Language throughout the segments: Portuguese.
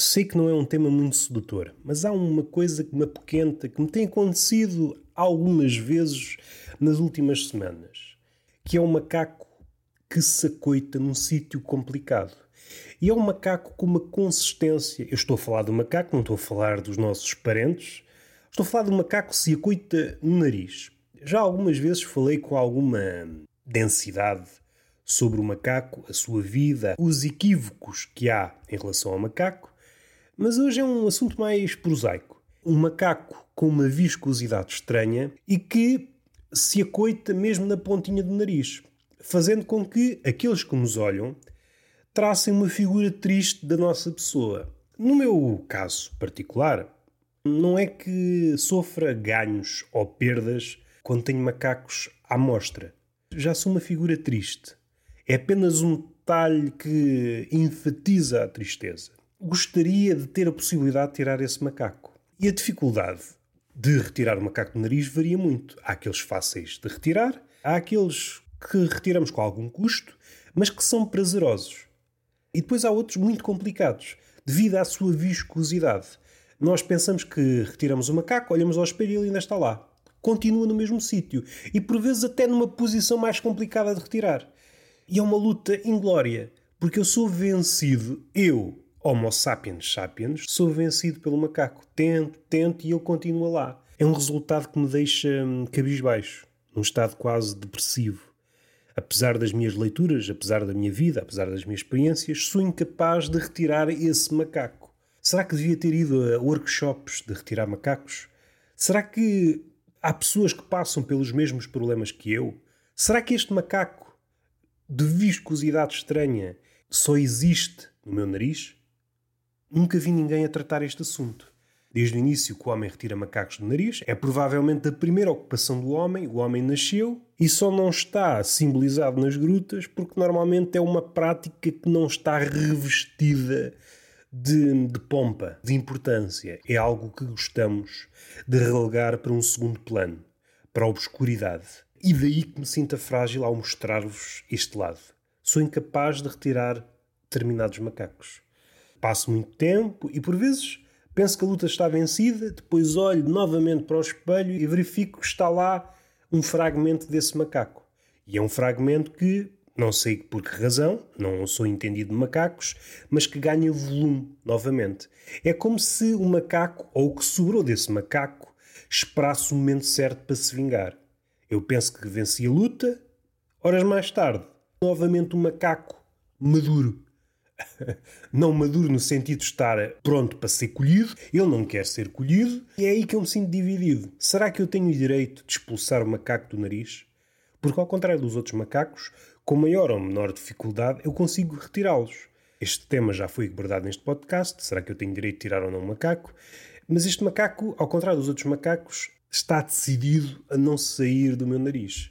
Sei que não é um tema muito sedutor, mas há uma coisa que me apoquenta, que me tem acontecido algumas vezes nas últimas semanas, que é um macaco que se acoita num sítio complicado. E é um macaco com uma consistência. Eu estou a falar do macaco, não estou a falar dos nossos parentes. Estou a falar um macaco que se acoita no nariz. Já algumas vezes falei com alguma densidade sobre o macaco, a sua vida, os equívocos que há em relação ao macaco, mas hoje é um assunto mais prosaico. Um macaco com uma viscosidade estranha e que se acoita mesmo na pontinha do nariz, fazendo com que aqueles que nos olham tracem uma figura triste da nossa pessoa. No meu caso particular, não é que sofra ganhos ou perdas quando tenho macacos à mostra. Já sou uma figura triste. É apenas um detalhe que enfatiza a tristeza. Gostaria de ter a possibilidade de tirar esse macaco. E a dificuldade de retirar o macaco do nariz varia muito. Há aqueles fáceis de retirar, há aqueles que retiramos com algum custo, mas que são prazerosos. E depois há outros muito complicados, devido à sua viscosidade. Nós pensamos que retiramos o macaco, olhamos ao espelho e ele ainda está lá. Continua no mesmo sítio e por vezes até numa posição mais complicada de retirar. E é uma luta inglória, porque eu sou vencido, eu, Homo sapiens sapiens, sou vencido pelo macaco. Tento, tento e ele continua lá. É um resultado que me deixa hum, cabisbaixo, num estado quase depressivo. Apesar das minhas leituras, apesar da minha vida, apesar das minhas experiências, sou incapaz de retirar esse macaco. Será que devia ter ido a workshops de retirar macacos? Será que há pessoas que passam pelos mesmos problemas que eu? Será que este macaco de viscosidade estranha só existe no meu nariz? Nunca vi ninguém a tratar este assunto. Desde o início que o homem retira macacos do nariz, é provavelmente a primeira ocupação do homem, o homem nasceu e só não está simbolizado nas grutas porque normalmente é uma prática que não está revestida de, de pompa, de importância. É algo que gostamos de relegar para um segundo plano, para a obscuridade. E daí que me sinta frágil ao mostrar-vos este lado. Sou incapaz de retirar determinados macacos. Passo muito tempo e por vezes penso que a luta está vencida, depois olho novamente para o espelho e verifico que está lá um fragmento desse macaco. E é um fragmento que, não sei por que razão, não sou entendido de macacos, mas que ganha volume novamente. É como se o macaco, ou o que sobrou desse macaco, esperasse o momento certo para se vingar. Eu penso que venci a luta. Horas mais tarde, novamente um macaco maduro. não maduro no sentido de estar pronto para ser colhido, ele não quer ser colhido, e é aí que eu me sinto dividido. Será que eu tenho o direito de expulsar o macaco do nariz? Porque, ao contrário dos outros macacos, com maior ou menor dificuldade, eu consigo retirá-los. Este tema já foi abordado neste podcast. Será que eu tenho direito de tirar ou não um macaco? Mas este macaco, ao contrário dos outros macacos, está decidido a não sair do meu nariz.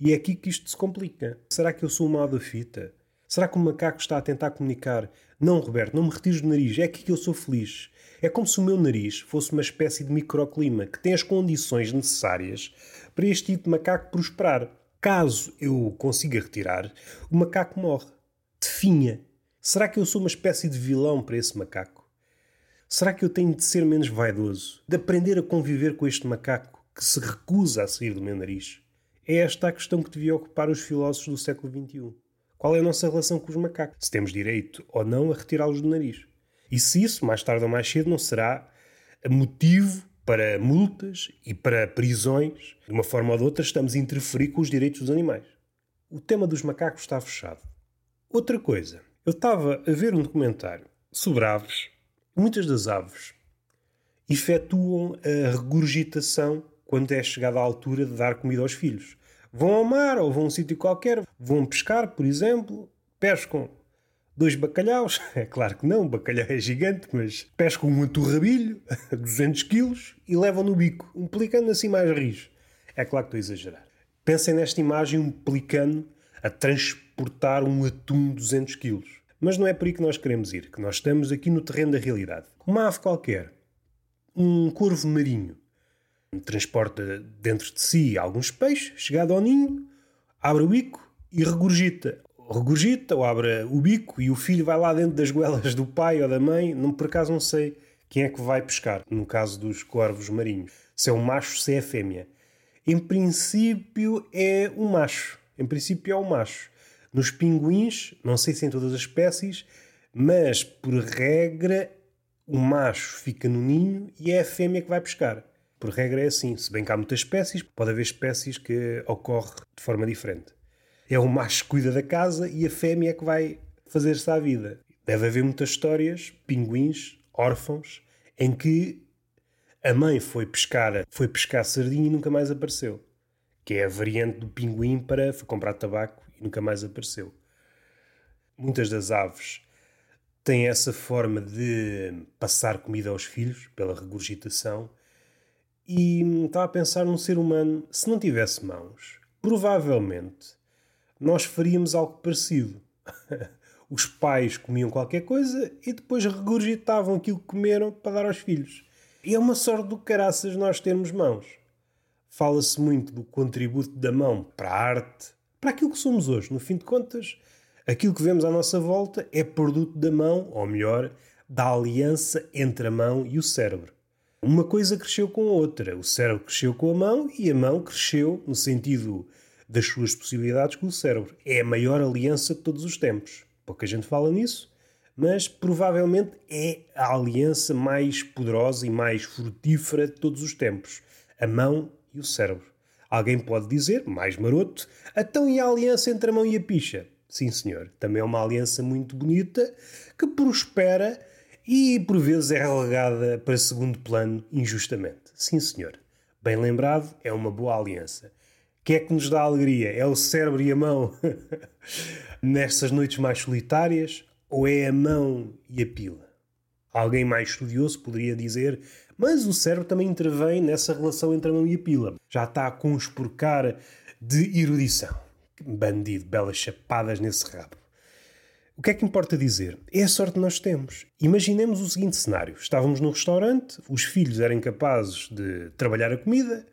E é aqui que isto se complica. Será que eu sou uma da fita? Será que o macaco está a tentar comunicar? Não, Roberto, não me retires do nariz, é aqui que eu sou feliz. É como se o meu nariz fosse uma espécie de microclima que tem as condições necessárias para este tipo de macaco prosperar. Caso eu consiga retirar, o macaco morre. Definha. Será que eu sou uma espécie de vilão para esse macaco? Será que eu tenho de ser menos vaidoso? De aprender a conviver com este macaco que se recusa a sair do meu nariz? É esta a questão que devia ocupar os filósofos do século XXI. Qual é a nossa relação com os macacos? Se temos direito ou não a retirá-los do nariz? E se isso, mais tarde ou mais cedo, não será motivo para multas e para prisões, de uma forma ou de outra, estamos a interferir com os direitos dos animais. O tema dos macacos está fechado. Outra coisa, eu estava a ver um documentário sobre aves Muitas das aves efetuam a regurgitação quando é chegada a altura de dar comida aos filhos. Vão ao mar ou vão a um sítio qualquer, vão pescar, por exemplo, pescam dois bacalhaus. É claro que não, o bacalhau é gigante, mas pescam um aturrabilho, 200 quilos, e levam no bico, um pelicano assim mais rijo. É claro que estou a exagerar. Pensem nesta imagem, um pelicano a transportar um atum de 200 quilos. Mas não é por aí que nós queremos ir, que nós estamos aqui no terreno da realidade. Uma ave qualquer, um corvo marinho, transporta dentro de si alguns peixes, chegado ao ninho, abre o bico e regurgita. regurgita ou abre o bico e o filho vai lá dentro das goelas do pai ou da mãe. Não, por acaso não sei quem é que vai pescar, no caso dos corvos marinhos. Se é o macho, se é a fêmea. Em princípio é o macho. Em princípio é o macho. Nos pinguins, não sei se em todas as espécies, mas por regra o macho fica no ninho e é a fêmea que vai pescar. Por regra é assim. Se bem que há muitas espécies, pode haver espécies que ocorre de forma diferente. É o macho que cuida da casa e a fêmea é que vai fazer-se à vida. Deve haver muitas histórias, pinguins, órfãos, em que a mãe foi pescar, foi pescar sardinha e nunca mais apareceu. Que é a variante do pinguim para foi comprar tabaco e nunca mais apareceu. Muitas das aves têm essa forma de passar comida aos filhos pela regurgitação. E estava a pensar num ser humano, se não tivesse mãos, provavelmente nós faríamos algo parecido. Os pais comiam qualquer coisa e depois regurgitavam aquilo que comeram para dar aos filhos. E é uma sorte do caraças nós termos mãos. Fala-se muito do contributo da mão para a arte, para aquilo que somos hoje. No fim de contas, aquilo que vemos à nossa volta é produto da mão, ou melhor, da aliança entre a mão e o cérebro. Uma coisa cresceu com a outra. O cérebro cresceu com a mão e a mão cresceu no sentido das suas possibilidades com o cérebro. É a maior aliança de todos os tempos. Pouca gente fala nisso, mas provavelmente é a aliança mais poderosa e mais frutífera de todos os tempos. A mão e o cérebro. Alguém pode dizer, mais maroto, então e a aliança entre a mão e a picha? Sim, senhor. Também é uma aliança muito bonita que prospera e por vezes é relegada para segundo plano injustamente. Sim, senhor. Bem lembrado, é uma boa aliança. Que é que nos dá alegria? É o cérebro e a mão nestas noites mais solitárias ou é a mão e a pila? Alguém mais estudioso poderia dizer, mas o cérebro também intervém nessa relação entre a mão e a pila. Já está a conspurcar de erudição. Bandido, belas chapadas nesse rabo. O que é que importa dizer? É a sorte que nós temos. Imaginemos o seguinte cenário: estávamos num restaurante, os filhos eram capazes de trabalhar a comida,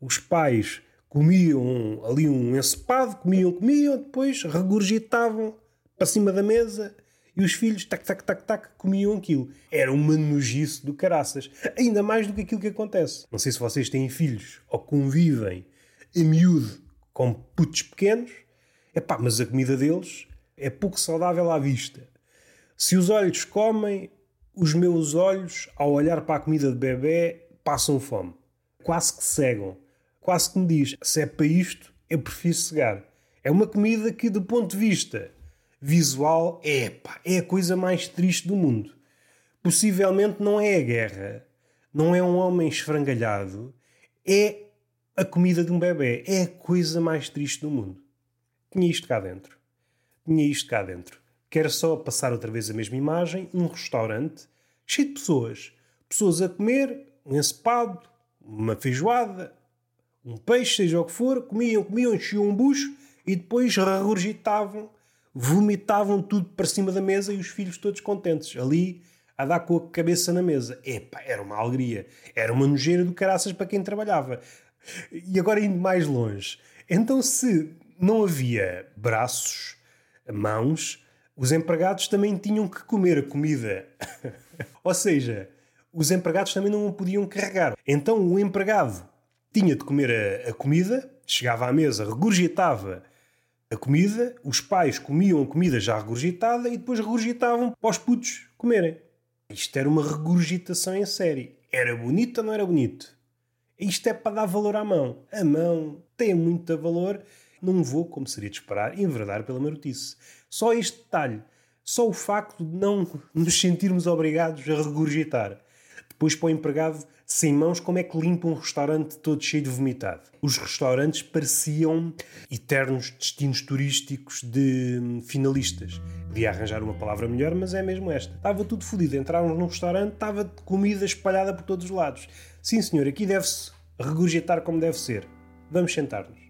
os pais comiam ali um encepado, comiam, comiam, depois regurgitavam para cima da mesa e os filhos, tac, tac, tac, tac, comiam aquilo. Era uma nojice do caraças. Ainda mais do que aquilo que acontece. Não sei se vocês têm filhos ou convivem a miúdo com putos pequenos, epá, mas a comida deles é pouco saudável à vista. Se os olhos comem, os meus olhos, ao olhar para a comida de bebê, passam fome. Quase que cegam. Quase que me diz: se é para isto, eu prefiro cegar. É uma comida que, do ponto de vista visual, é, pá, é a coisa mais triste do mundo. Possivelmente não é a guerra, não é um homem esfrangalhado, é a comida de um bebê. É a coisa mais triste do mundo. Tinha isto cá dentro tinha isto cá dentro. Quero só passar outra vez a mesma imagem, um restaurante cheio de pessoas. Pessoas a comer, um encepado, uma feijoada, um peixe, seja o que for, comiam, comiam, enchiam um bucho e depois regurgitavam, vomitavam tudo para cima da mesa e os filhos todos contentes, ali a dar com a cabeça na mesa. Epá, era uma alegria. Era uma nojeira do caraças para quem trabalhava. E agora indo mais longe. Então se não havia braços, mãos, os empregados também tinham que comer a comida. Ou seja, os empregados também não podiam carregar. Então o empregado tinha de comer a, a, comida, chegava à mesa, regurgitava a comida, os pais comiam a comida já regurgitada e depois regurgitavam para os putos comerem. Isto era uma regurgitação em série. Era bonito ou não era bonito? Isto é para dar valor à mão. A mão tem muito valor não vou, como seria de esperar, enverdar pela marotice. Só este detalhe, só o facto de não nos sentirmos obrigados a regurgitar. Depois para o empregado sem mãos, como é que limpa um restaurante todo cheio de vomitado? Os restaurantes pareciam eternos destinos turísticos de finalistas. Devia arranjar uma palavra melhor, mas é mesmo esta. Estava tudo fodido. Entrávamos num restaurante, estava comida espalhada por todos os lados. Sim, senhor, aqui deve-se regurgitar como deve ser. Vamos sentar-nos